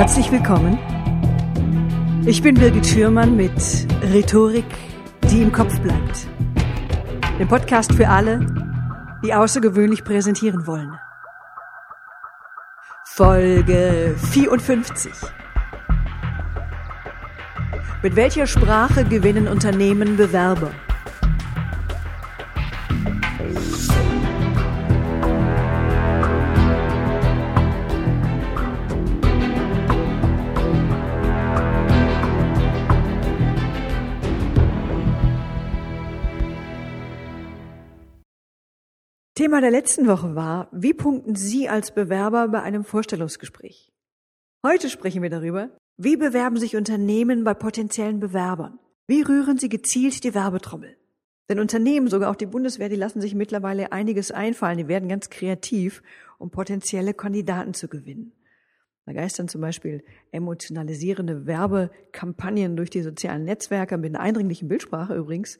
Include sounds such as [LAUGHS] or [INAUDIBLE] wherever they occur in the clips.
Herzlich willkommen. Ich bin Birgit Schürmann mit Rhetorik, die im Kopf bleibt. Dem Podcast für alle, die außergewöhnlich präsentieren wollen. Folge 54. Mit welcher Sprache gewinnen Unternehmen Bewerber? Thema der letzten Woche war, wie punkten Sie als Bewerber bei einem Vorstellungsgespräch? Heute sprechen wir darüber, wie bewerben sich Unternehmen bei potenziellen Bewerbern? Wie rühren sie gezielt die Werbetrommel? Denn Unternehmen, sogar auch die Bundeswehr, die lassen sich mittlerweile einiges einfallen. Die werden ganz kreativ, um potenzielle Kandidaten zu gewinnen. Da geistern zum Beispiel emotionalisierende Werbekampagnen durch die sozialen Netzwerke mit einer eindringlichen Bildsprache übrigens.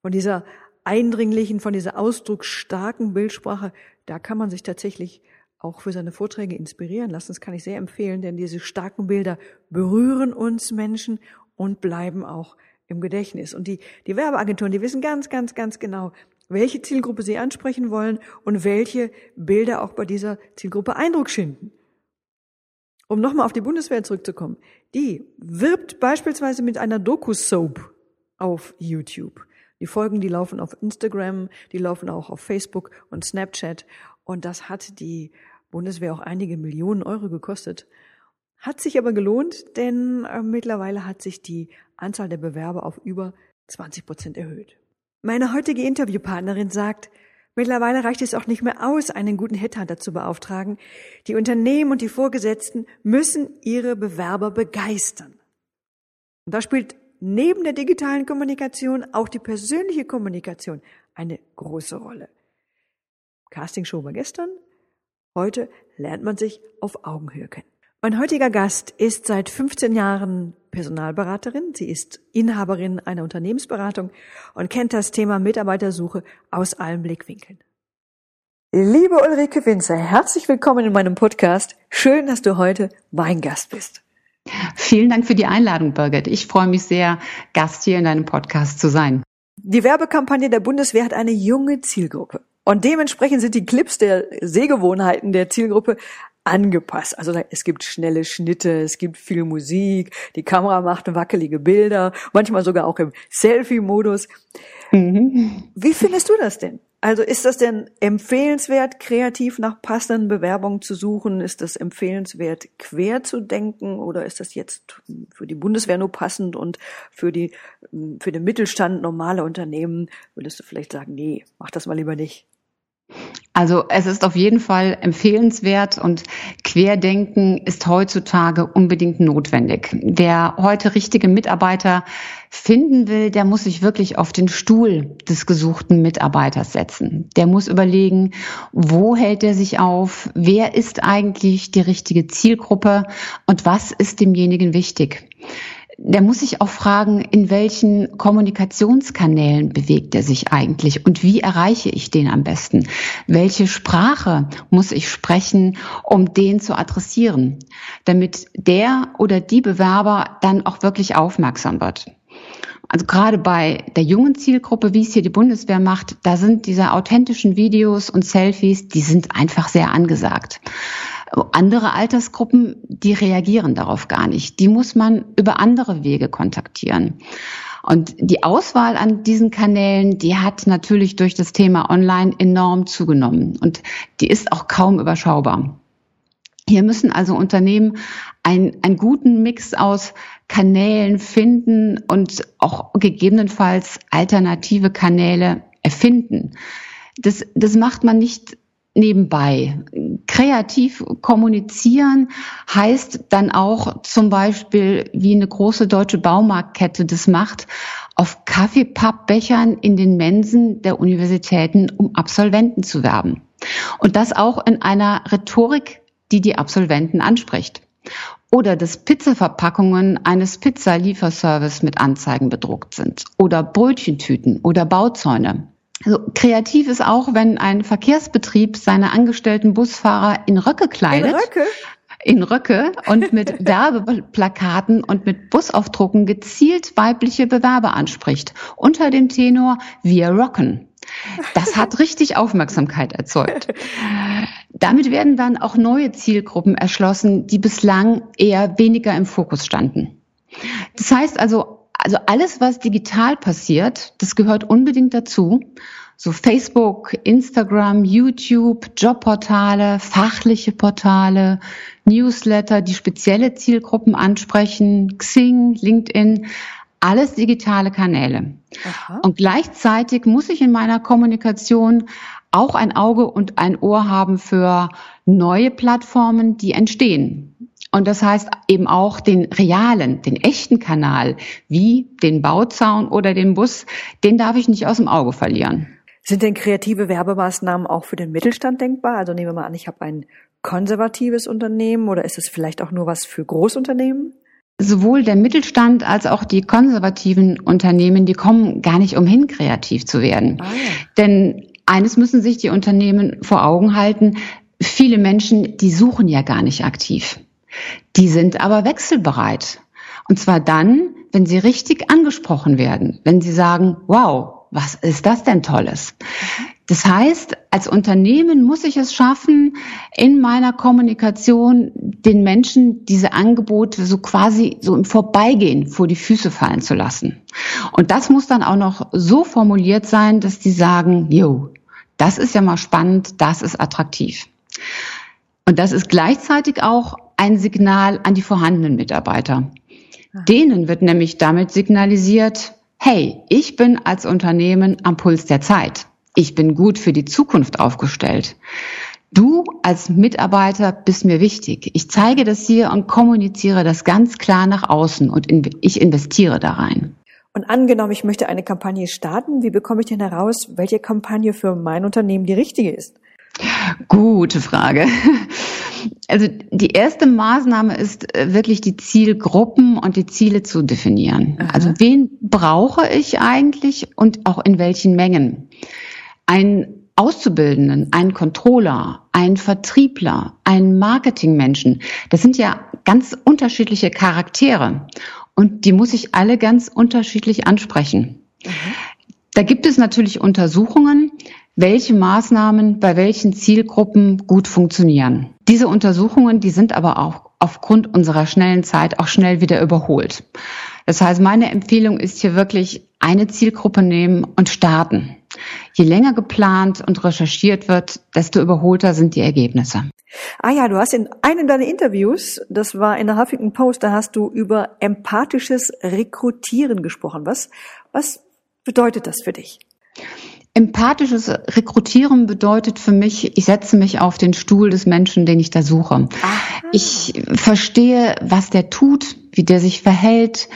Von dieser eindringlichen, von dieser ausdrucksstarken Bildsprache, da kann man sich tatsächlich auch für seine Vorträge inspirieren lassen. Das kann ich sehr empfehlen, denn diese starken Bilder berühren uns Menschen und bleiben auch im Gedächtnis. Und die, die Werbeagenturen, die wissen ganz, ganz, ganz genau, welche Zielgruppe sie ansprechen wollen und welche Bilder auch bei dieser Zielgruppe Eindruck schinden. Um nochmal auf die Bundeswehr zurückzukommen. Die wirbt beispielsweise mit einer Doku-Soap auf YouTube. Die Folgen, die laufen auf Instagram, die laufen auch auf Facebook und Snapchat. Und das hat die Bundeswehr auch einige Millionen Euro gekostet. Hat sich aber gelohnt, denn äh, mittlerweile hat sich die Anzahl der Bewerber auf über 20 Prozent erhöht. Meine heutige Interviewpartnerin sagt, mittlerweile reicht es auch nicht mehr aus, einen guten Headhunter zu beauftragen. Die Unternehmen und die Vorgesetzten müssen ihre Bewerber begeistern. Und da spielt neben der digitalen Kommunikation auch die persönliche Kommunikation eine große Rolle. Castingshow war gestern, heute lernt man sich auf Augenhöhe kennen. Mein heutiger Gast ist seit 15 Jahren Personalberaterin. Sie ist Inhaberin einer Unternehmensberatung und kennt das Thema Mitarbeitersuche aus allen Blickwinkeln. Liebe Ulrike Winzer, herzlich willkommen in meinem Podcast. Schön, dass du heute mein Gast bist. Vielen Dank für die Einladung, Birgit. Ich freue mich sehr, Gast hier in deinem Podcast zu sein. Die Werbekampagne der Bundeswehr hat eine junge Zielgruppe. Und dementsprechend sind die Clips der Sehgewohnheiten der Zielgruppe angepasst. Also es gibt schnelle Schnitte, es gibt viel Musik, die Kamera macht wackelige Bilder, manchmal sogar auch im Selfie-Modus. Mhm. Wie findest du das denn? Also ist das denn empfehlenswert, kreativ nach passenden Bewerbungen zu suchen? Ist das empfehlenswert, quer zu denken? Oder ist das jetzt für die Bundeswehr nur passend und für die, für den Mittelstand normale Unternehmen würdest du vielleicht sagen, nee, mach das mal lieber nicht? Also es ist auf jeden Fall empfehlenswert und Querdenken ist heutzutage unbedingt notwendig. Wer heute richtige Mitarbeiter finden will, der muss sich wirklich auf den Stuhl des gesuchten Mitarbeiters setzen. Der muss überlegen, wo hält er sich auf, wer ist eigentlich die richtige Zielgruppe und was ist demjenigen wichtig der muss sich auch fragen, in welchen Kommunikationskanälen bewegt er sich eigentlich und wie erreiche ich den am besten? Welche Sprache muss ich sprechen, um den zu adressieren, damit der oder die Bewerber dann auch wirklich aufmerksam wird? Also gerade bei der jungen Zielgruppe, wie es hier die Bundeswehr macht, da sind diese authentischen Videos und Selfies, die sind einfach sehr angesagt. Andere Altersgruppen, die reagieren darauf gar nicht. Die muss man über andere Wege kontaktieren. Und die Auswahl an diesen Kanälen, die hat natürlich durch das Thema Online enorm zugenommen. Und die ist auch kaum überschaubar. Hier müssen also Unternehmen ein, einen guten Mix aus Kanälen finden und auch gegebenenfalls alternative Kanäle erfinden. Das, das macht man nicht nebenbei. Kreativ kommunizieren heißt dann auch zum Beispiel, wie eine große deutsche Baumarktkette das macht, auf Kaffeepappbechern in den Mensen der Universitäten um Absolventen zu werben. Und das auch in einer Rhetorik, die die Absolventen anspricht. Oder dass Pizzaverpackungen eines Pizzalieferservice mit Anzeigen bedruckt sind. Oder Brötchentüten oder Bauzäune. Also kreativ ist auch, wenn ein Verkehrsbetrieb seine angestellten Busfahrer in Röcke kleidet. In Röcke? in Röcke und mit [LAUGHS] Werbeplakaten und mit Busaufdrucken gezielt weibliche Bewerber anspricht. Unter dem Tenor Wir rocken. Das hat richtig Aufmerksamkeit erzeugt. Damit werden dann auch neue Zielgruppen erschlossen, die bislang eher weniger im Fokus standen. Das heißt also, also alles, was digital passiert, das gehört unbedingt dazu. So Facebook, Instagram, YouTube, Jobportale, fachliche Portale, Newsletter, die spezielle Zielgruppen ansprechen, Xing, LinkedIn, alles digitale Kanäle. Aha. Und gleichzeitig muss ich in meiner Kommunikation auch ein Auge und ein Ohr haben für neue Plattformen, die entstehen. Und das heißt eben auch den realen, den echten Kanal, wie den Bauzaun oder den Bus, den darf ich nicht aus dem Auge verlieren. Sind denn kreative Werbemaßnahmen auch für den Mittelstand denkbar? Also nehmen wir mal an, ich habe ein konservatives Unternehmen oder ist es vielleicht auch nur was für Großunternehmen? Sowohl der Mittelstand als auch die konservativen Unternehmen, die kommen gar nicht umhin, kreativ zu werden. Ah, ja. Denn eines müssen sich die Unternehmen vor Augen halten. Viele Menschen, die suchen ja gar nicht aktiv. Die sind aber wechselbereit. Und zwar dann, wenn sie richtig angesprochen werden, wenn sie sagen, wow, was ist das denn Tolles? Das heißt, als Unternehmen muss ich es schaffen, in meiner Kommunikation den Menschen diese Angebote so quasi so im Vorbeigehen vor die Füße fallen zu lassen. Und das muss dann auch noch so formuliert sein, dass die sagen, jo, das ist ja mal spannend, das ist attraktiv. Und das ist gleichzeitig auch ein Signal an die vorhandenen Mitarbeiter. Denen wird nämlich damit signalisiert, hey, ich bin als Unternehmen am Puls der Zeit. Ich bin gut für die Zukunft aufgestellt. Du als Mitarbeiter bist mir wichtig. Ich zeige das hier und kommuniziere das ganz klar nach außen und ich investiere da rein. Und angenommen, ich möchte eine Kampagne starten, wie bekomme ich denn heraus, welche Kampagne für mein Unternehmen die richtige ist? Gute Frage. Also die erste Maßnahme ist äh, wirklich die Zielgruppen und die Ziele zu definieren. Aha. Also wen brauche ich eigentlich und auch in welchen Mengen? Ein Auszubildenden, ein Controller, ein Vertriebler, ein Marketingmenschen, das sind ja ganz unterschiedliche Charaktere und die muss ich alle ganz unterschiedlich ansprechen. Aha. Da gibt es natürlich Untersuchungen, welche Maßnahmen bei welchen Zielgruppen gut funktionieren. Diese Untersuchungen, die sind aber auch aufgrund unserer schnellen Zeit auch schnell wieder überholt. Das heißt, meine Empfehlung ist hier wirklich eine Zielgruppe nehmen und starten. Je länger geplant und recherchiert wird, desto überholter sind die Ergebnisse. Ah ja, du hast in einem deiner Interviews, das war in der Huffington Post, da hast du über empathisches Rekrutieren gesprochen. Was, was bedeutet das für dich? Empathisches Rekrutieren bedeutet für mich, ich setze mich auf den Stuhl des Menschen, den ich da suche. Aha. Ich verstehe, was der tut, wie der sich verhält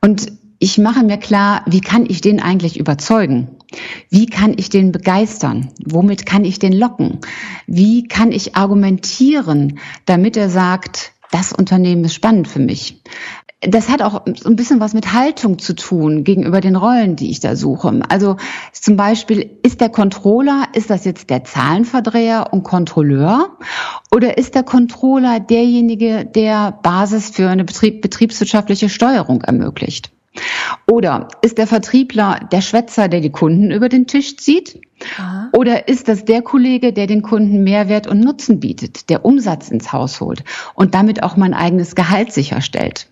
und ich mache mir klar, wie kann ich den eigentlich überzeugen? Wie kann ich den begeistern? Womit kann ich den locken? Wie kann ich argumentieren, damit er sagt, das Unternehmen ist spannend für mich das hat auch so ein bisschen was mit Haltung zu tun gegenüber den Rollen, die ich da suche. Also zum Beispiel, ist der Controller, ist das jetzt der Zahlenverdreher und Kontrolleur? Oder ist der Controller derjenige, der Basis für eine Betrieb, betriebswirtschaftliche Steuerung ermöglicht? Oder ist der Vertriebler der Schwätzer, der die Kunden über den Tisch zieht? Aha. Oder ist das der Kollege, der den Kunden Mehrwert und Nutzen bietet, der Umsatz ins Haus holt und damit auch mein eigenes Gehalt sicherstellt?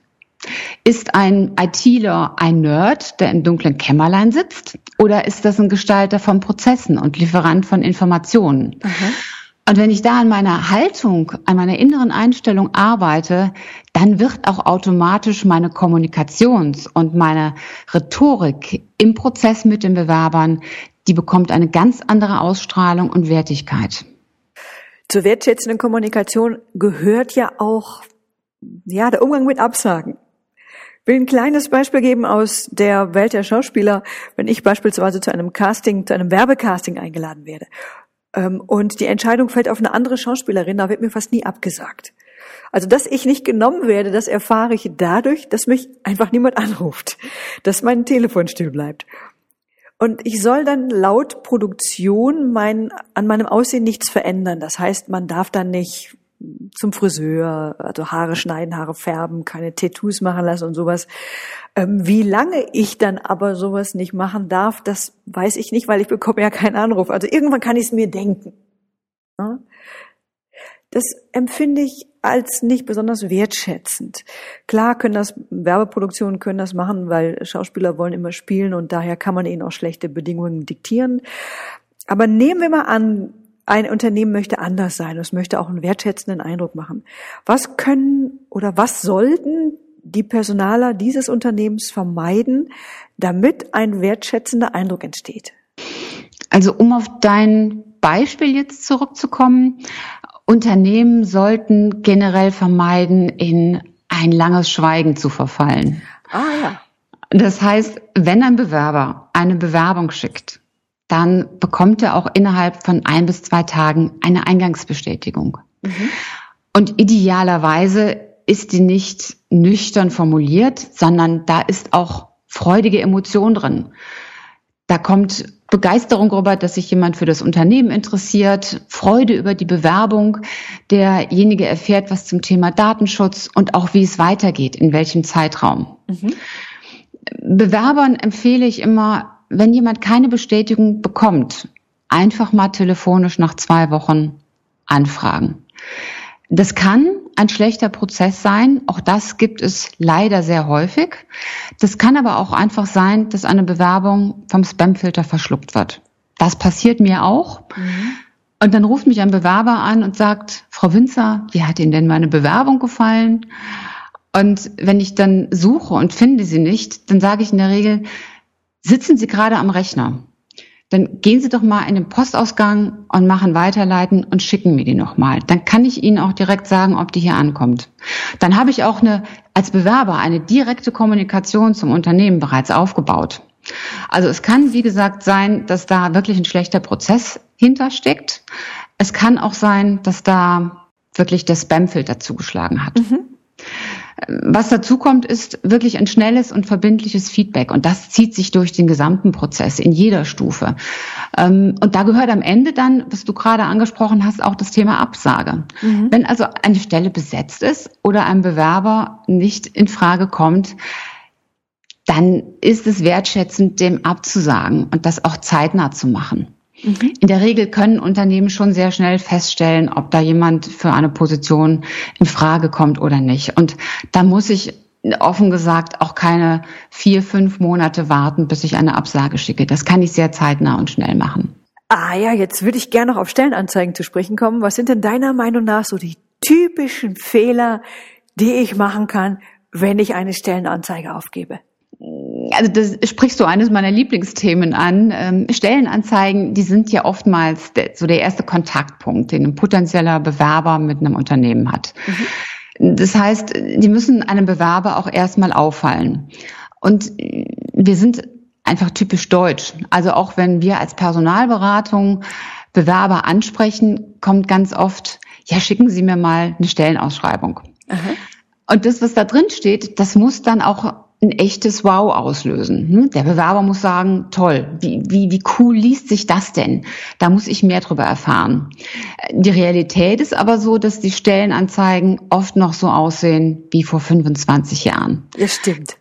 Ist ein ITler ein Nerd, der im dunklen Kämmerlein sitzt? Oder ist das ein Gestalter von Prozessen und Lieferant von Informationen? Aha. Und wenn ich da an meiner Haltung, an meiner inneren Einstellung arbeite, dann wird auch automatisch meine Kommunikations- und meine Rhetorik im Prozess mit den Bewerbern, die bekommt eine ganz andere Ausstrahlung und Wertigkeit. Zur wertschätzenden Kommunikation gehört ja auch ja, der Umgang mit Absagen will ein kleines Beispiel geben aus der Welt der Schauspieler, wenn ich beispielsweise zu einem Casting, zu einem Werbecasting eingeladen werde ähm, und die Entscheidung fällt auf eine andere Schauspielerin, da wird mir fast nie abgesagt. Also, dass ich nicht genommen werde, das erfahre ich dadurch, dass mich einfach niemand anruft, dass mein Telefon still bleibt. Und ich soll dann laut Produktion mein, an meinem Aussehen nichts verändern. Das heißt, man darf dann nicht zum Friseur, also Haare schneiden, Haare färben, keine Tattoos machen lassen und sowas. Ähm, wie lange ich dann aber sowas nicht machen darf, das weiß ich nicht, weil ich bekomme ja keinen Anruf. Also irgendwann kann ich es mir denken. Ja? Das empfinde ich als nicht besonders wertschätzend. Klar können das Werbeproduktionen können das machen, weil Schauspieler wollen immer spielen und daher kann man ihnen auch schlechte Bedingungen diktieren. Aber nehmen wir mal an, ein Unternehmen möchte anders sein, es möchte auch einen wertschätzenden Eindruck machen. Was können oder was sollten die Personaler dieses Unternehmens vermeiden, damit ein wertschätzender Eindruck entsteht? Also um auf dein Beispiel jetzt zurückzukommen, Unternehmen sollten generell vermeiden, in ein langes Schweigen zu verfallen. Ah ja. Das heißt, wenn ein Bewerber eine Bewerbung schickt, dann bekommt er auch innerhalb von ein bis zwei Tagen eine Eingangsbestätigung. Mhm. Und idealerweise ist die nicht nüchtern formuliert, sondern da ist auch freudige Emotion drin. Da kommt Begeisterung darüber, dass sich jemand für das Unternehmen interessiert, Freude über die Bewerbung. Derjenige erfährt was zum Thema Datenschutz und auch wie es weitergeht, in welchem Zeitraum. Mhm. Bewerbern empfehle ich immer, wenn jemand keine Bestätigung bekommt, einfach mal telefonisch nach zwei Wochen anfragen. Das kann ein schlechter Prozess sein. Auch das gibt es leider sehr häufig. Das kann aber auch einfach sein, dass eine Bewerbung vom Spamfilter verschluckt wird. Das passiert mir auch. Mhm. Und dann ruft mich ein Bewerber an und sagt, Frau Winzer, wie hat Ihnen denn meine Bewerbung gefallen? Und wenn ich dann suche und finde sie nicht, dann sage ich in der Regel, sitzen Sie gerade am Rechner? dann gehen Sie doch mal in den Postausgang und machen weiterleiten und schicken mir die nochmal. Dann kann ich Ihnen auch direkt sagen, ob die hier ankommt. Dann habe ich auch eine, als Bewerber eine direkte Kommunikation zum Unternehmen bereits aufgebaut. Also es kann, wie gesagt, sein, dass da wirklich ein schlechter Prozess hintersteckt. Es kann auch sein, dass da wirklich der Spamfilter zugeschlagen hat. Mhm. Was dazu kommt, ist wirklich ein schnelles und verbindliches Feedback. Und das zieht sich durch den gesamten Prozess in jeder Stufe. Ähm, und da gehört am Ende dann, was du gerade angesprochen hast, auch das Thema Absage. Mhm. Wenn also eine Stelle besetzt ist oder ein Bewerber nicht in Frage kommt, dann ist es wertschätzend, dem abzusagen und das auch zeitnah zu machen. Mhm. In der Regel können Unternehmen schon sehr schnell feststellen, ob da jemand für eine Position in Frage kommt oder nicht. Und da muss ich offen gesagt auch keine vier, fünf Monate warten, bis ich eine Absage schicke. Das kann ich sehr zeitnah und schnell machen. Ah ja, jetzt würde ich gerne noch auf Stellenanzeigen zu sprechen kommen. Was sind denn deiner Meinung nach so die typischen Fehler, die ich machen kann, wenn ich eine Stellenanzeige aufgebe? Also das sprichst du eines meiner Lieblingsthemen an. Ähm, Stellenanzeigen, die sind ja oftmals so der erste Kontaktpunkt, den ein potenzieller Bewerber mit einem Unternehmen hat. Mhm. Das heißt, die müssen einem Bewerber auch erstmal auffallen. Und wir sind einfach typisch deutsch. Also auch wenn wir als Personalberatung Bewerber ansprechen, kommt ganz oft, ja, schicken Sie mir mal eine Stellenausschreibung. Aha. Und das, was da drin steht, das muss dann auch ein echtes Wow auslösen. Hm? Der Bewerber muss sagen, toll, wie, wie, wie cool liest sich das denn? Da muss ich mehr drüber erfahren. Die Realität ist aber so, dass die Stellenanzeigen oft noch so aussehen wie vor 25 Jahren. Ja, stimmt.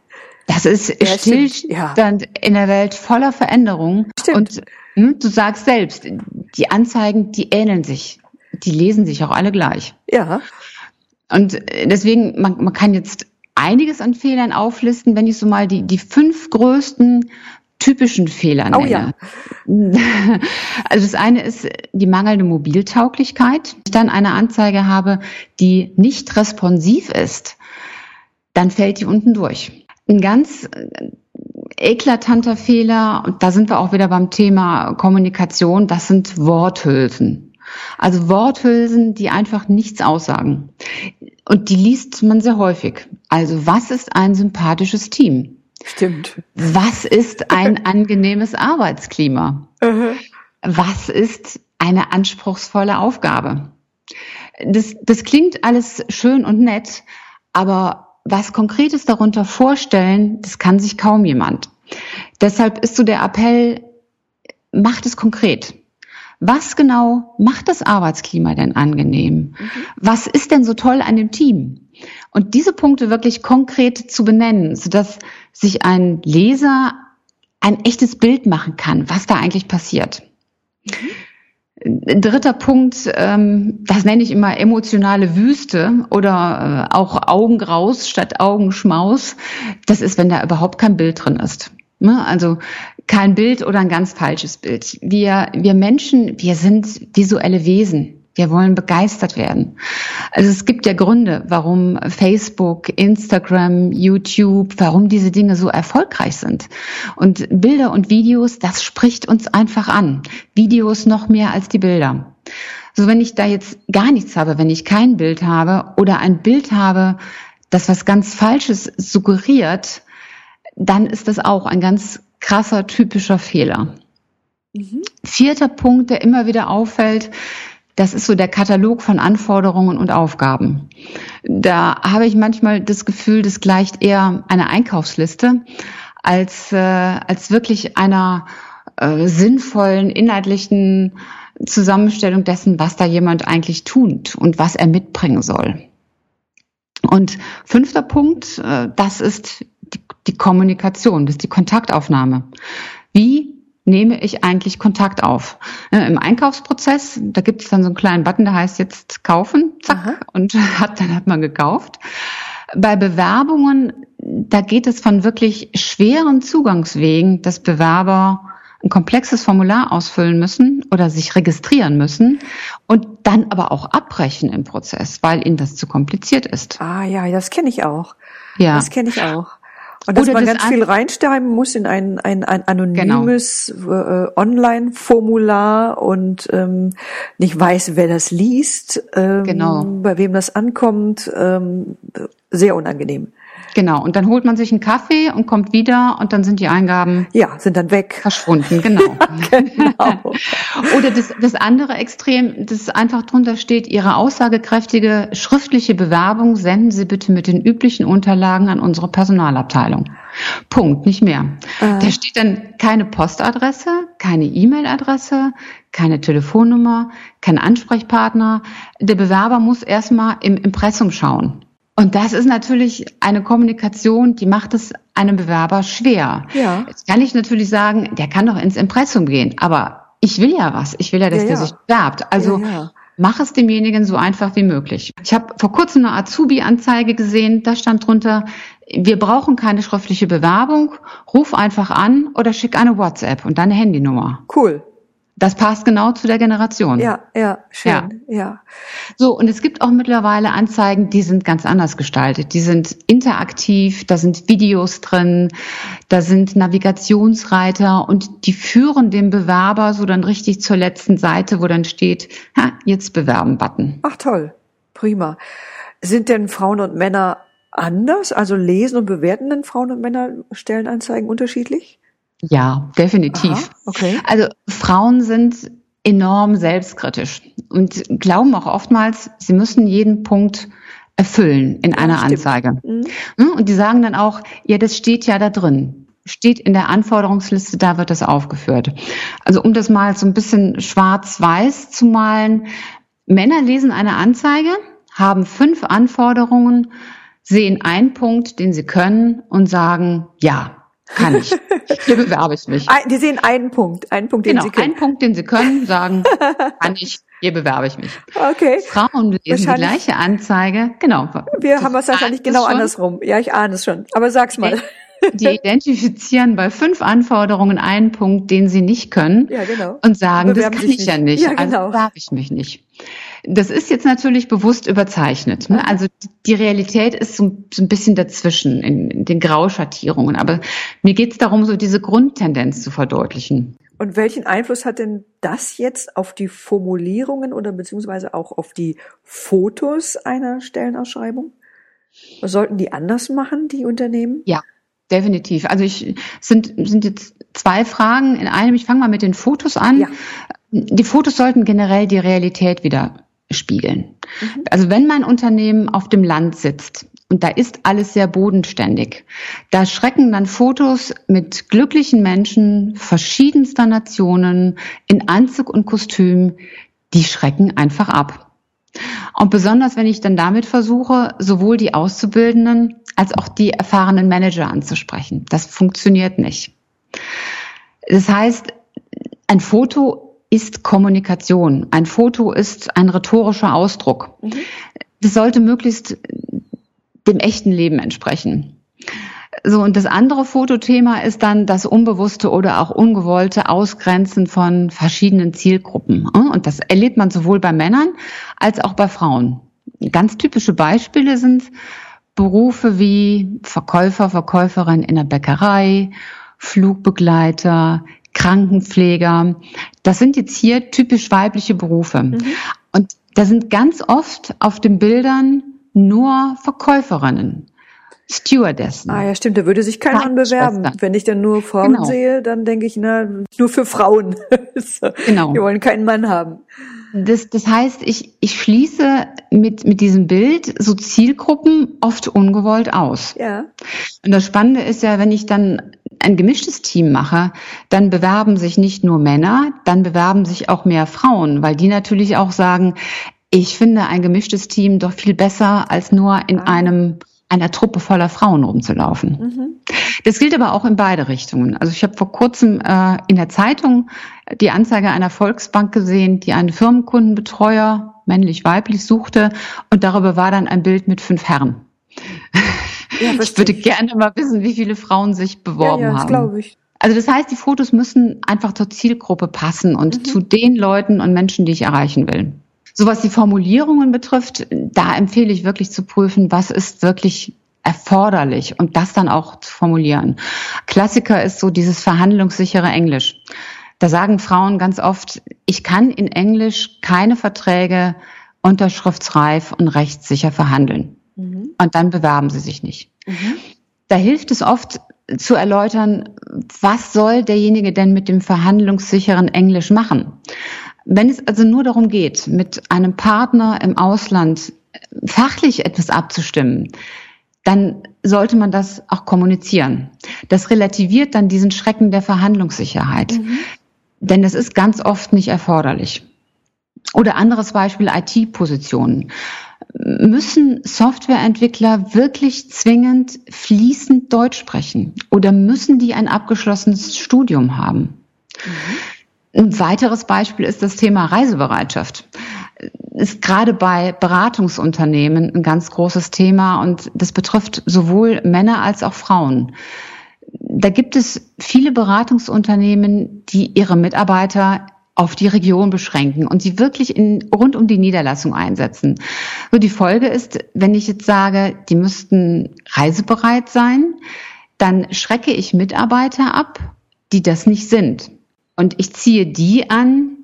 Das ist ja, Stillstand ja. in der Welt voller Veränderungen. Stimmt. Und hm, du sagst selbst, die Anzeigen, die ähneln sich. Die lesen sich auch alle gleich. Ja. Und deswegen, man, man kann jetzt einiges an Fehlern auflisten, wenn ich so mal die, die fünf größten typischen Fehler nenne. Oh ja. [LAUGHS] Also das eine ist die mangelnde Mobiltauglichkeit. Wenn ich dann eine Anzeige habe, die nicht responsiv ist, dann fällt die unten durch. Ein ganz äh, eklatanter Fehler, und da sind wir auch wieder beim Thema Kommunikation, das sind Worthülsen. Also Worthülsen, die einfach nichts aussagen. Und die liest man sehr häufig. Also was ist ein sympathisches Team? Stimmt. Was ist ein [LAUGHS] angenehmes Arbeitsklima? Was ist eine anspruchsvolle Aufgabe? Das, das klingt alles schön und nett, aber was Konkretes darunter vorstellen, das kann sich kaum jemand. Deshalb ist so der Appell, macht es konkret. Was genau macht das Arbeitsklima denn angenehm? Mhm. Was ist denn so toll an dem Team? Und diese Punkte wirklich konkret zu benennen, sodass sich ein Leser ein echtes Bild machen kann, was da eigentlich passiert. Mhm. Dritter Punkt, ähm, das nenne ich immer emotionale Wüste oder äh, auch Augengraus statt Augenschmaus. Das ist, wenn da überhaupt kein Bild drin ist. Ne? Also kein Bild oder ein ganz falsches Bild. Wir, wir Menschen, wir sind visuelle Wesen. Wir wollen begeistert werden. Also es gibt ja Gründe, warum Facebook, Instagram, YouTube, warum diese Dinge so erfolgreich sind. Und Bilder und Videos, das spricht uns einfach an. Videos noch mehr als die Bilder. So wenn ich da jetzt gar nichts habe, wenn ich kein Bild habe oder ein Bild habe, das was ganz Falsches suggeriert, dann ist das auch ein ganz krasser, typischer Fehler. Mhm. Vierter Punkt, der immer wieder auffällt, das ist so der Katalog von Anforderungen und Aufgaben. Da habe ich manchmal das Gefühl, das gleicht eher einer Einkaufsliste als, äh, als wirklich einer äh, sinnvollen, inhaltlichen Zusammenstellung dessen, was da jemand eigentlich tut und was er mitbringen soll. Und fünfter Punkt, äh, das ist die, Kommunikation, das ist die Kontaktaufnahme. Wie nehme ich eigentlich Kontakt auf? Äh, Im Einkaufsprozess, da gibt es dann so einen kleinen Button, der heißt jetzt kaufen, zack, Aha. und [LAUGHS] hat, dann hat man gekauft. Bei Bewerbungen, da geht es von wirklich schweren Zugangswegen, dass Bewerber ein komplexes Formular ausfüllen müssen oder sich registrieren müssen und dann aber auch abbrechen im Prozess, weil ihnen das zu kompliziert ist. Ah ja, das kenne ich auch. Ja. Das kenne ich auch. Und dass man das ganz viel reinschreiben muss in ein, ein, ein anonymes genau. äh, Online-Formular und ähm, nicht weiß, wer das liest, ähm, genau. bei wem das ankommt, ähm, sehr unangenehm. Genau, und dann holt man sich einen Kaffee und kommt wieder und dann sind die Eingaben ja sind dann weg verschwunden, genau. [LAUGHS] genau. Oder das, das andere Extrem, das einfach drunter steht: Ihre aussagekräftige schriftliche Bewerbung senden Sie bitte mit den üblichen Unterlagen an unsere Personalabteilung. Punkt, nicht mehr. Äh. Da steht dann keine Postadresse, keine E-Mail-Adresse, keine Telefonnummer, kein Ansprechpartner. Der Bewerber muss erstmal im Impressum schauen. Und das ist natürlich eine Kommunikation, die macht es einem Bewerber schwer. Ja. Jetzt kann ich natürlich sagen, der kann doch ins Impressum gehen, aber ich will ja was. Ich will ja, dass ja, der ja. sich bewerbt. Also ja. mach es demjenigen so einfach wie möglich. Ich habe vor kurzem eine Azubi-Anzeige gesehen, da stand drunter, wir brauchen keine schriftliche Bewerbung, ruf einfach an oder schick eine WhatsApp und deine Handynummer. Cool. Das passt genau zu der Generation. Ja, ja, schön, ja. ja. So, und es gibt auch mittlerweile Anzeigen, die sind ganz anders gestaltet. Die sind interaktiv, da sind Videos drin, da sind Navigationsreiter und die führen den Bewerber so dann richtig zur letzten Seite, wo dann steht, ha, jetzt bewerben Button. Ach toll, prima. Sind denn Frauen und Männer anders? Also lesen und bewerten denn Frauen und Männer Stellenanzeigen unterschiedlich? Ja, definitiv. Aha, okay. Also Frauen sind enorm selbstkritisch und glauben auch oftmals, sie müssen jeden Punkt erfüllen in ja, einer stimmt. Anzeige. Mhm. Hm, und die sagen dann auch, ja, das steht ja da drin. Steht in der Anforderungsliste, da wird das aufgeführt. Also um das mal so ein bisschen schwarz-weiß zu malen. Männer lesen eine Anzeige, haben fünf Anforderungen, sehen einen Punkt, den sie können und sagen, ja, kann ich. Hier bewerbe ich mich. Die sehen einen Punkt, einen Punkt, den genau, Sie können. Einen Punkt, den Sie können, sagen, [LAUGHS] kann ich. Hier bewerbe ich mich. Okay. Frauen lesen die gleiche Anzeige. Genau. Wir haben es wahrscheinlich genau andersrum. Ja, ich ahne es schon. Aber sag's mal. Die identifizieren bei fünf Anforderungen einen Punkt, den sie nicht können. Ja, genau. Und sagen, das kann ich nicht. ja nicht. Ja, also genau. Also bewerbe ich mich nicht. Das ist jetzt natürlich bewusst überzeichnet. Ne? Also die Realität ist so, so ein bisschen dazwischen in, in den Grauschattierungen. Aber mir geht es darum, so diese Grundtendenz zu verdeutlichen. Und welchen Einfluss hat denn das jetzt auf die Formulierungen oder beziehungsweise auch auf die Fotos einer Stellenausschreibung? Was sollten die anders machen, die Unternehmen? Ja, definitiv. Also ich sind sind jetzt zwei Fragen in einem. Ich fange mal mit den Fotos an. Ja. Die Fotos sollten generell die Realität wieder spiegeln. Mhm. Also wenn mein Unternehmen auf dem Land sitzt und da ist alles sehr bodenständig. Da schrecken dann Fotos mit glücklichen Menschen verschiedenster Nationen in Anzug und Kostüm, die schrecken einfach ab. Und besonders wenn ich dann damit versuche, sowohl die Auszubildenden als auch die erfahrenen Manager anzusprechen. Das funktioniert nicht. Das heißt, ein Foto ist Kommunikation. Ein Foto ist ein rhetorischer Ausdruck. Mhm. Das sollte möglichst dem echten Leben entsprechen. So, und das andere Fotothema ist dann das unbewusste oder auch ungewollte Ausgrenzen von verschiedenen Zielgruppen. Und das erlebt man sowohl bei Männern als auch bei Frauen. Ganz typische Beispiele sind Berufe wie Verkäufer, Verkäuferin in der Bäckerei, Flugbegleiter, Krankenpfleger. Das sind jetzt hier typisch weibliche Berufe. Mhm. Und da sind ganz oft auf den Bildern nur Verkäuferinnen. Stewardessen. Ah ja, stimmt, da würde sich kein Mann bewerben. Wenn ich dann nur Frauen genau. sehe, dann denke ich, na, nur für Frauen. [LAUGHS] so. Genau. Wir wollen keinen Mann haben. Das, das heißt, ich, ich schließe mit, mit diesem Bild so Zielgruppen oft ungewollt aus. Ja. Und das Spannende ist ja, wenn ich dann ein gemischtes Team mache, dann bewerben sich nicht nur Männer, dann bewerben sich auch mehr Frauen, weil die natürlich auch sagen, ich finde ein gemischtes Team doch viel besser als nur in ah. einem einer Truppe voller Frauen rumzulaufen. Mhm. Das gilt aber auch in beide Richtungen. Also ich habe vor kurzem äh, in der Zeitung die Anzeige einer Volksbank gesehen, die einen Firmenkundenbetreuer, männlich-weiblich, suchte und darüber war dann ein Bild mit fünf Herren. Ja, ich würde gerne mal wissen, wie viele Frauen sich beworben ja, ja, das haben. glaube ich. Also das heißt, die Fotos müssen einfach zur Zielgruppe passen und mhm. zu den Leuten und Menschen, die ich erreichen will. So was die Formulierungen betrifft, da empfehle ich wirklich zu prüfen, was ist wirklich erforderlich und das dann auch zu formulieren. Klassiker ist so dieses verhandlungssichere Englisch. Da sagen Frauen ganz oft, ich kann in Englisch keine Verträge unterschriftsreif und rechtssicher verhandeln. Mhm. Und dann bewerben sie sich nicht. Mhm. Da hilft es oft zu erläutern, was soll derjenige denn mit dem verhandlungssicheren Englisch machen? Wenn es also nur darum geht, mit einem Partner im Ausland fachlich etwas abzustimmen, dann sollte man das auch kommunizieren. Das relativiert dann diesen Schrecken der Verhandlungssicherheit. Mhm. Denn das ist ganz oft nicht erforderlich. Oder anderes Beispiel IT-Positionen. Müssen Softwareentwickler wirklich zwingend fließend Deutsch sprechen? Oder müssen die ein abgeschlossenes Studium haben? Mhm. Ein weiteres Beispiel ist das Thema Reisebereitschaft. Ist gerade bei Beratungsunternehmen ein ganz großes Thema und das betrifft sowohl Männer als auch Frauen. Da gibt es viele Beratungsunternehmen, die ihre Mitarbeiter auf die Region beschränken und sie wirklich in, rund um die Niederlassung einsetzen. So die Folge ist, wenn ich jetzt sage, die müssten reisebereit sein, dann schrecke ich Mitarbeiter ab, die das nicht sind. Und ich ziehe die an,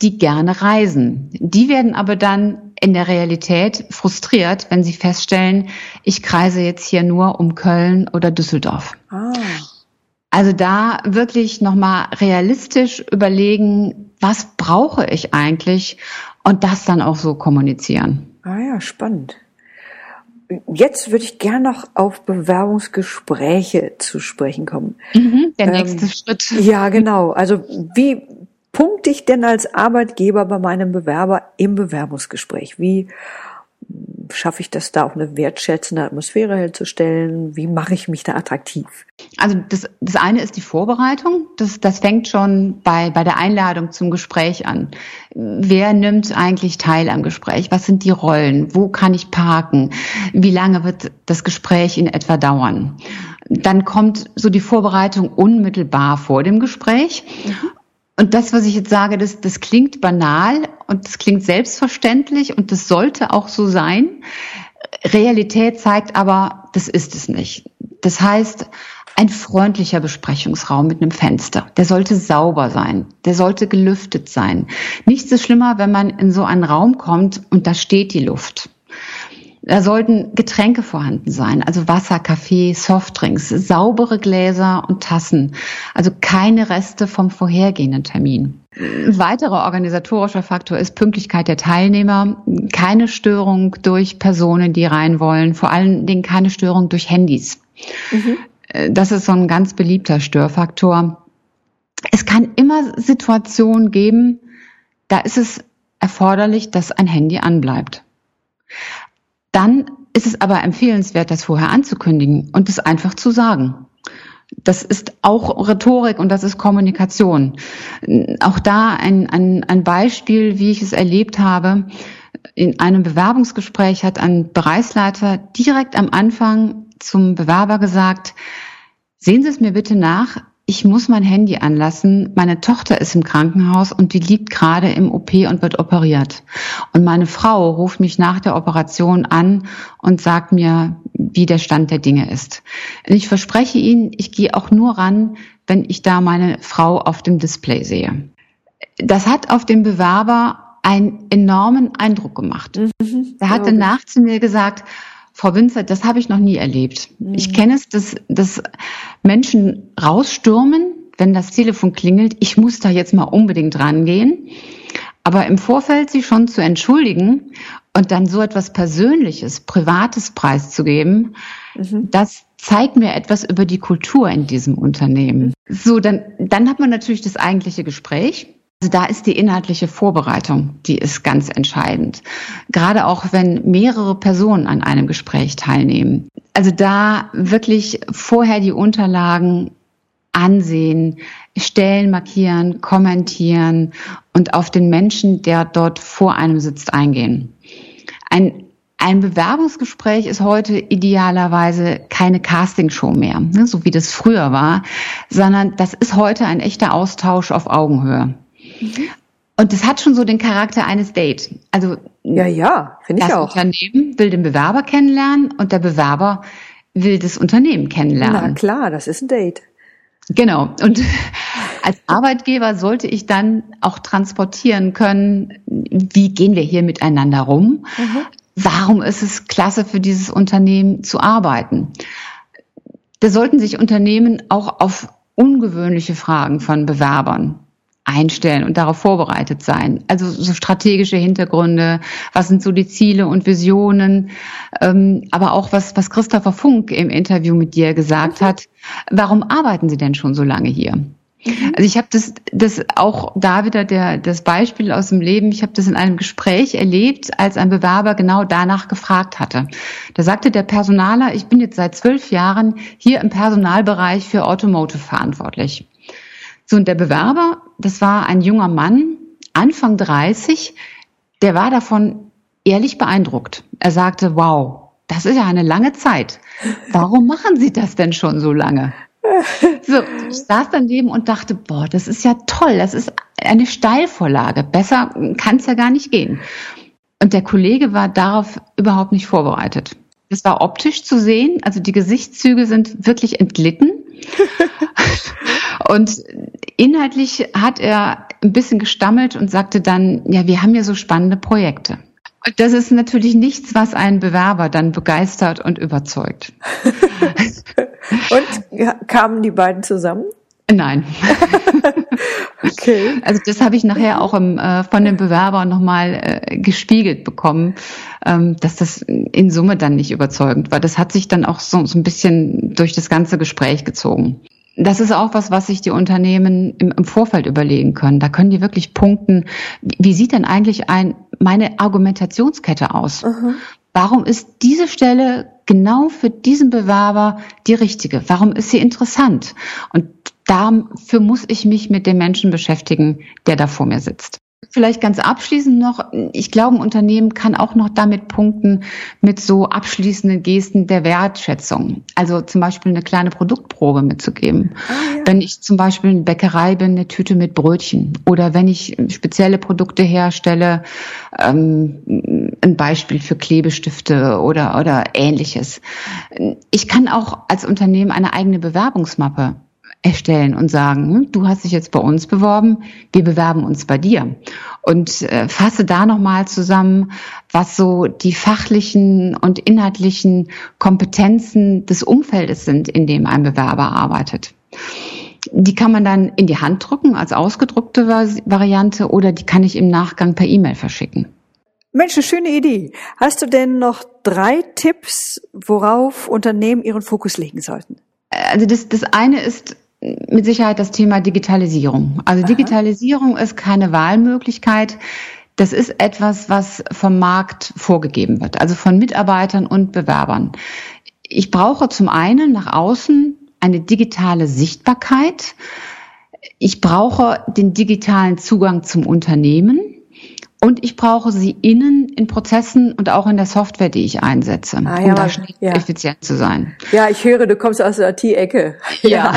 die gerne reisen. Die werden aber dann in der Realität frustriert, wenn sie feststellen, ich kreise jetzt hier nur um Köln oder Düsseldorf. Ah. Also da wirklich nochmal realistisch überlegen, was brauche ich eigentlich und das dann auch so kommunizieren. Ah ja, spannend. Jetzt würde ich gern noch auf Bewerbungsgespräche zu sprechen kommen. Mhm, der ähm, nächste Schritt. Ja, genau. Also wie punkte ich denn als Arbeitgeber bei meinem Bewerber im Bewerbungsgespräch? Wie schaffe ich das da auch eine wertschätzende Atmosphäre herzustellen? Wie mache ich mich da attraktiv? Also das, das eine ist die Vorbereitung. Das, das fängt schon bei, bei der Einladung zum Gespräch an. Wer nimmt eigentlich teil am Gespräch? Was sind die Rollen? Wo kann ich parken? Wie lange wird das Gespräch in etwa dauern? Dann kommt so die Vorbereitung unmittelbar vor dem Gespräch. Mhm. Und das, was ich jetzt sage, das, das klingt banal und das klingt selbstverständlich und das sollte auch so sein. Realität zeigt aber, das ist es nicht. Das heißt, ein freundlicher Besprechungsraum mit einem Fenster. Der sollte sauber sein. Der sollte gelüftet sein. Nichts ist schlimmer, wenn man in so einen Raum kommt und da steht die Luft. Da sollten Getränke vorhanden sein, also Wasser, Kaffee, Softdrinks, saubere Gläser und Tassen, also keine Reste vom vorhergehenden Termin. Ein weiterer organisatorischer Faktor ist Pünktlichkeit der Teilnehmer, keine Störung durch Personen, die rein wollen, vor allen Dingen keine Störung durch Handys. Mhm. Das ist so ein ganz beliebter Störfaktor. Es kann immer Situationen geben, da ist es erforderlich, dass ein Handy anbleibt. Dann ist es aber empfehlenswert, das vorher anzukündigen und es einfach zu sagen. Das ist auch Rhetorik und das ist Kommunikation. Auch da ein, ein, ein Beispiel, wie ich es erlebt habe. In einem Bewerbungsgespräch hat ein Bereichsleiter direkt am Anfang zum Bewerber gesagt, sehen Sie es mir bitte nach, ich muss mein Handy anlassen. Meine Tochter ist im Krankenhaus und die liegt gerade im OP und wird operiert. Und meine Frau ruft mich nach der Operation an und sagt mir, wie der Stand der Dinge ist. Ich verspreche Ihnen, ich gehe auch nur ran, wenn ich da meine Frau auf dem Display sehe. Das hat auf den Bewerber einen enormen Eindruck gemacht. Mhm, er hat danach zu mir gesagt, Frau Winzer, das habe ich noch nie erlebt. Mhm. Ich kenne es, dass, dass Menschen rausstürmen, wenn das Telefon klingelt. Ich muss da jetzt mal unbedingt rangehen. Aber im Vorfeld sich schon zu entschuldigen und dann so etwas Persönliches, Privates preiszugeben, mhm. das zeigt mir etwas über die Kultur in diesem Unternehmen. Mhm. So, dann, dann hat man natürlich das eigentliche Gespräch. Also da ist die inhaltliche Vorbereitung, die ist ganz entscheidend. Gerade auch wenn mehrere Personen an einem Gespräch teilnehmen. Also da wirklich vorher die Unterlagen ansehen, Stellen markieren, kommentieren und auf den Menschen, der dort vor einem sitzt, eingehen. Ein ein Bewerbungsgespräch ist heute idealerweise keine Castingshow mehr, ne, so wie das früher war, sondern das ist heute ein echter Austausch auf Augenhöhe. Mhm. Und das hat schon so den Charakter eines Dates. Also ja, ja, finde ich auch. Das Unternehmen will den Bewerber kennenlernen und der Bewerber will das Unternehmen kennenlernen. Na klar, das ist ein Date. Genau. Und [LAUGHS] als Arbeitgeber sollte ich dann auch transportieren können, wie gehen wir hier miteinander rum? Mhm. Warum ist es klasse für dieses Unternehmen zu arbeiten? Da sollten sich Unternehmen auch auf ungewöhnliche Fragen von Bewerbern einstellen und darauf vorbereitet sein. Also so strategische Hintergründe, was sind so die Ziele und Visionen, ähm, aber auch was, was Christopher Funk im Interview mit dir gesagt hat. Warum arbeiten Sie denn schon so lange hier? Mhm. Also ich habe das, das auch da wieder der, das Beispiel aus dem Leben. Ich habe das in einem Gespräch erlebt, als ein Bewerber genau danach gefragt hatte. Da sagte der Personaler, ich bin jetzt seit zwölf Jahren hier im Personalbereich für Automotive verantwortlich. So, und der Bewerber, das war ein junger Mann, Anfang 30, der war davon ehrlich beeindruckt. Er sagte, wow, das ist ja eine lange Zeit. Warum machen Sie das denn schon so lange? [LAUGHS] So, ich saß daneben und dachte, boah, das ist ja toll, das ist eine Steilvorlage. Besser kann es ja gar nicht gehen. Und der Kollege war darauf überhaupt nicht vorbereitet. Das war optisch zu sehen, also die Gesichtszüge sind wirklich entglitten. [LAUGHS] und inhaltlich hat er ein bisschen gestammelt und sagte dann, ja, wir haben ja so spannende Projekte. Und das ist natürlich nichts, was einen Bewerber dann begeistert und überzeugt. [LAUGHS] und kamen die beiden zusammen? Nein. [LAUGHS] okay. Also das habe ich nachher auch im, äh, von den Bewerbern nochmal äh, gespiegelt bekommen, ähm, dass das in Summe dann nicht überzeugend war. Das hat sich dann auch so, so ein bisschen durch das ganze Gespräch gezogen. Das ist auch was, was sich die Unternehmen im, im Vorfeld überlegen können. Da können die wirklich punkten, wie, wie sieht denn eigentlich ein, meine Argumentationskette aus? Mhm. Warum ist diese Stelle genau für diesen Bewerber die richtige? Warum ist sie interessant? Und dafür muss ich mich mit dem Menschen beschäftigen, der da vor mir sitzt. Vielleicht ganz abschließend noch, ich glaube, ein Unternehmen kann auch noch damit punkten mit so abschließenden Gesten der Wertschätzung. Also zum Beispiel eine kleine Produktprobe mitzugeben. Ah, ja. Wenn ich zum Beispiel eine Bäckerei bin, eine Tüte mit Brötchen. Oder wenn ich spezielle Produkte herstelle, ähm, ein Beispiel für Klebestifte oder, oder ähnliches. Ich kann auch als Unternehmen eine eigene Bewerbungsmappe erstellen und sagen, hm, du hast dich jetzt bei uns beworben, wir bewerben uns bei dir. Und äh, fasse da nochmal zusammen, was so die fachlichen und inhaltlichen Kompetenzen des Umfeldes sind, in dem ein Bewerber arbeitet. Die kann man dann in die Hand drucken als ausgedruckte Variante oder die kann ich im Nachgang per E-Mail verschicken. Mensch, eine schöne Idee. Hast du denn noch drei Tipps, worauf Unternehmen ihren Fokus legen sollten? Also das, das eine ist mit Sicherheit das Thema Digitalisierung. Also Aha. Digitalisierung ist keine Wahlmöglichkeit. Das ist etwas, was vom Markt vorgegeben wird, also von Mitarbeitern und Bewerbern. Ich brauche zum einen nach außen eine digitale Sichtbarkeit. Ich brauche den digitalen Zugang zum Unternehmen. Und ich brauche sie innen in Prozessen und auch in der Software, die ich einsetze, ah, ja, um da schnell ja. effizient zu sein. Ja, ich höre, du kommst aus der IT-Ecke. Ja.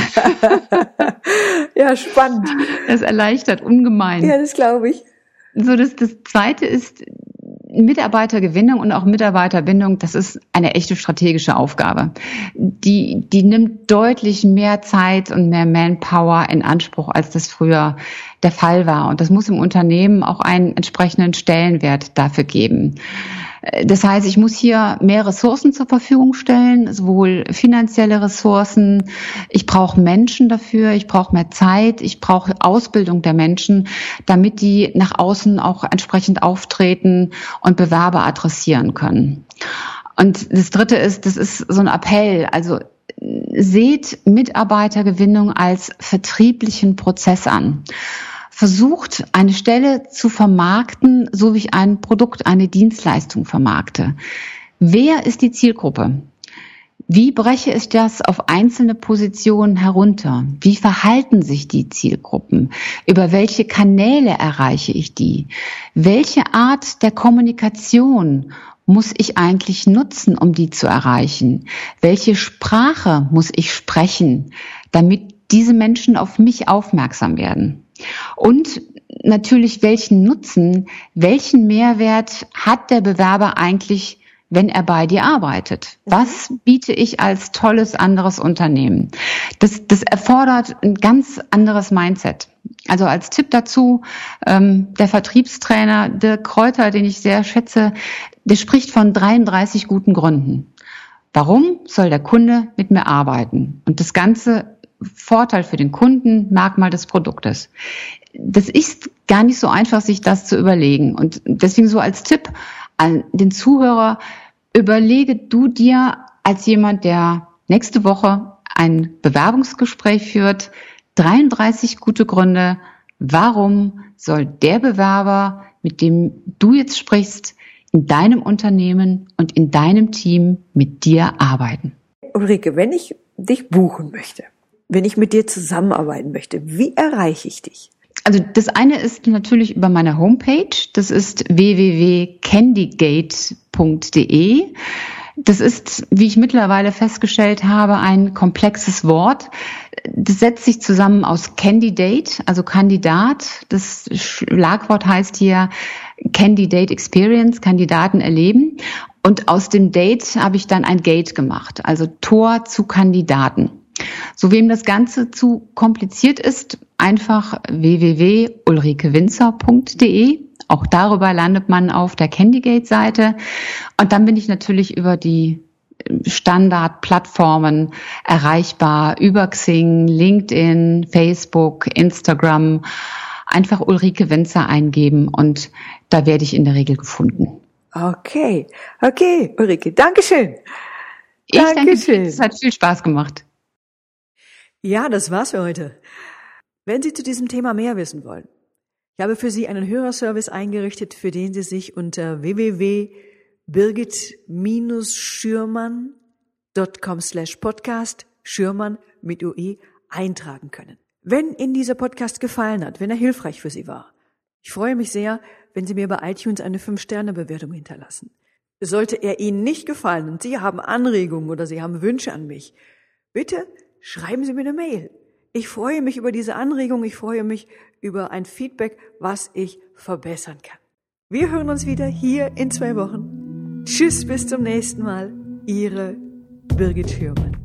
[LAUGHS] ja, spannend. Das erleichtert ungemein. Ja, das glaube ich. So, das, das zweite ist Mitarbeitergewinnung und auch Mitarbeiterbindung, das ist eine echte strategische Aufgabe. Die, die nimmt deutlich mehr Zeit und mehr Manpower in Anspruch, als das früher der Fall war. Und das muss im Unternehmen auch einen entsprechenden Stellenwert dafür geben. Das heißt, ich muss hier mehr Ressourcen zur Verfügung stellen, sowohl finanzielle Ressourcen. Ich brauche Menschen dafür. Ich brauche mehr Zeit. Ich brauche Ausbildung der Menschen, damit die nach außen auch entsprechend auftreten und Bewerber adressieren können. Und das Dritte ist, das ist so ein Appell. Also seht Mitarbeitergewinnung als vertrieblichen Prozess an versucht, eine Stelle zu vermarkten, so wie ich ein Produkt, eine Dienstleistung vermarkte. Wer ist die Zielgruppe? Wie breche ich das auf einzelne Positionen herunter? Wie verhalten sich die Zielgruppen? Über welche Kanäle erreiche ich die? Welche Art der Kommunikation muss ich eigentlich nutzen, um die zu erreichen? Welche Sprache muss ich sprechen, damit diese Menschen auf mich aufmerksam werden? Und natürlich, welchen Nutzen, welchen Mehrwert hat der Bewerber eigentlich, wenn er bei dir arbeitet? Was biete ich als tolles anderes Unternehmen? Das, das erfordert ein ganz anderes Mindset. Also als Tipp dazu, ähm, der Vertriebstrainer Dirk Kräuter, den ich sehr schätze, der spricht von 33 guten Gründen. Warum soll der Kunde mit mir arbeiten? Und das Ganze Vorteil für den Kunden, Merkmal des Produktes. Das ist gar nicht so einfach, sich das zu überlegen. Und deswegen so als Tipp an den Zuhörer, überlege du dir als jemand, der nächste Woche ein Bewerbungsgespräch führt, 33 gute Gründe, warum soll der Bewerber, mit dem du jetzt sprichst, in deinem Unternehmen und in deinem Team mit dir arbeiten. Ulrike, wenn ich dich buchen möchte, wenn ich mit dir zusammenarbeiten möchte? Wie erreiche ich dich? Also das eine ist natürlich über meine Homepage. Das ist www.candygate.de. Das ist, wie ich mittlerweile festgestellt habe, ein komplexes Wort. Das setzt sich zusammen aus Candidate, also Kandidat. Das Schlagwort heißt hier Candidate Experience, Kandidaten erleben. Und aus dem Date habe ich dann ein Gate gemacht, also Tor zu Kandidaten. So wem das Ganze zu kompliziert ist, einfach www.ulrikewinzer.de. Auch darüber landet man auf der Candygate-Seite. Und dann bin ich natürlich über die Standardplattformen erreichbar, über Xing, LinkedIn, Facebook, Instagram. Einfach Ulrike Winzer eingeben und da werde ich in der Regel gefunden. Okay, okay, Ulrike, Dankeschön. Ich Dankeschön. danke, es hat viel Spaß gemacht. Ja, das war's für heute. Wenn Sie zu diesem Thema mehr wissen wollen, ich habe für Sie einen Hörerservice eingerichtet, für den Sie sich unter www.birgit-schürmann.com slash podcast Schürmann mit UE eintragen können. Wenn Ihnen dieser Podcast gefallen hat, wenn er hilfreich für Sie war, ich freue mich sehr, wenn Sie mir bei iTunes eine 5-Sterne-Bewertung hinterlassen. Sollte er Ihnen nicht gefallen und Sie haben Anregungen oder Sie haben Wünsche an mich, bitte schreiben Sie mir eine Mail. Ich freue mich über diese Anregung, ich freue mich über ein Feedback, was ich verbessern kann. Wir hören uns wieder hier in zwei Wochen. Tschüss, bis zum nächsten Mal. Ihre Birgit Schürmann.